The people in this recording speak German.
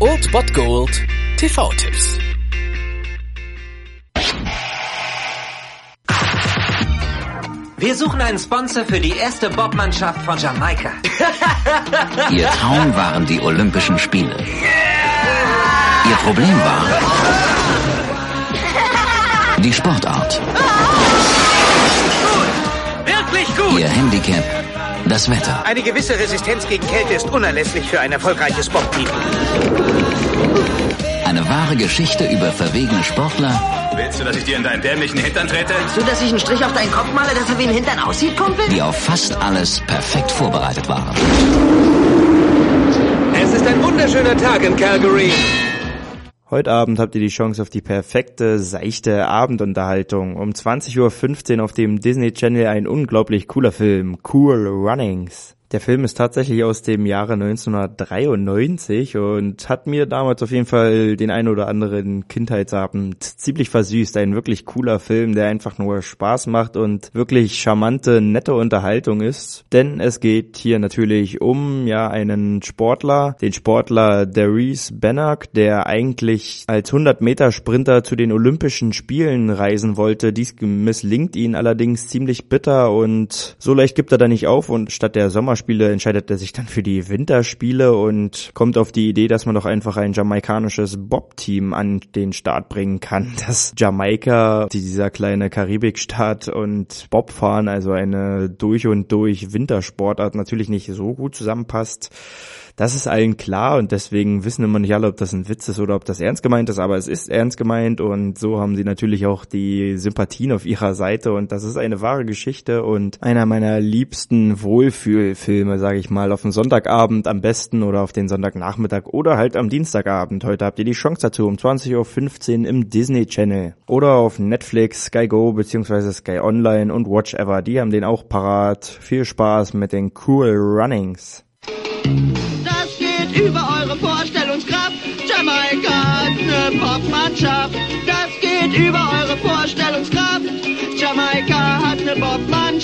Old Bot Gold TV-Tipps. Wir suchen einen Sponsor für die erste Bobmannschaft von Jamaika. Ihr Traum waren die Olympischen Spiele. Ihr Problem war die Sportart. Wirklich gut! Ihr Handicap das Wetter. Eine gewisse Resistenz gegen Kälte ist unerlässlich für ein erfolgreiches Bob-Team. Eine wahre Geschichte über verwegene Sportler. Willst du, dass ich dir in deinen dämlichen Hintern trete? Willst du, dass ich einen Strich auf deinen Kopf male, dass er wie ein Hintern aussieht, Kumpel? Die auf fast alles perfekt vorbereitet waren. Es ist ein wunderschöner Tag in Calgary. Heute Abend habt ihr die Chance auf die perfekte, seichte Abendunterhaltung. Um 20.15 Uhr auf dem Disney Channel ein unglaublich cooler Film, Cool Runnings. Der Film ist tatsächlich aus dem Jahre 1993 und hat mir damals auf jeden Fall den ein oder anderen Kindheitsabend ziemlich versüßt. Ein wirklich cooler Film, der einfach nur Spaß macht und wirklich charmante, nette Unterhaltung ist. Denn es geht hier natürlich um ja einen Sportler, den Sportler Darius Bannock, der eigentlich als 100 Meter Sprinter zu den Olympischen Spielen reisen wollte. Dies misslingt ihn allerdings ziemlich bitter und so leicht gibt er da nicht auf und statt der Sommerspiele Sommerspiele entscheidet er sich dann für die Winterspiele und kommt auf die Idee, dass man doch einfach ein jamaikanisches Bob-Team an den Start bringen kann. Dass Jamaika, dieser kleine Karibikstaat und Bobfahren, also eine durch und durch Wintersportart, natürlich nicht so gut zusammenpasst. Das ist allen klar und deswegen wissen immer nicht alle, ob das ein Witz ist oder ob das ernst gemeint ist, aber es ist ernst gemeint und so haben sie natürlich auch die Sympathien auf ihrer Seite und das ist eine wahre Geschichte und einer meiner liebsten Wohlfühlfilme, sage ich mal, auf den Sonntagabend am besten oder auf den Sonntagnachmittag oder halt am Dienstagabend. Heute habt ihr die Chance dazu um 20.15 Uhr im Disney Channel oder auf Netflix, Sky Go beziehungsweise Sky Online und Watch Ever. Die haben den auch parat. Viel Spaß mit den Cool Runnings über eure Vorstellungskraft. Jamaika hat eine Popmannschaft. Das geht über eure Vorstellungskraft. Jamaika hat eine Popmannschaft.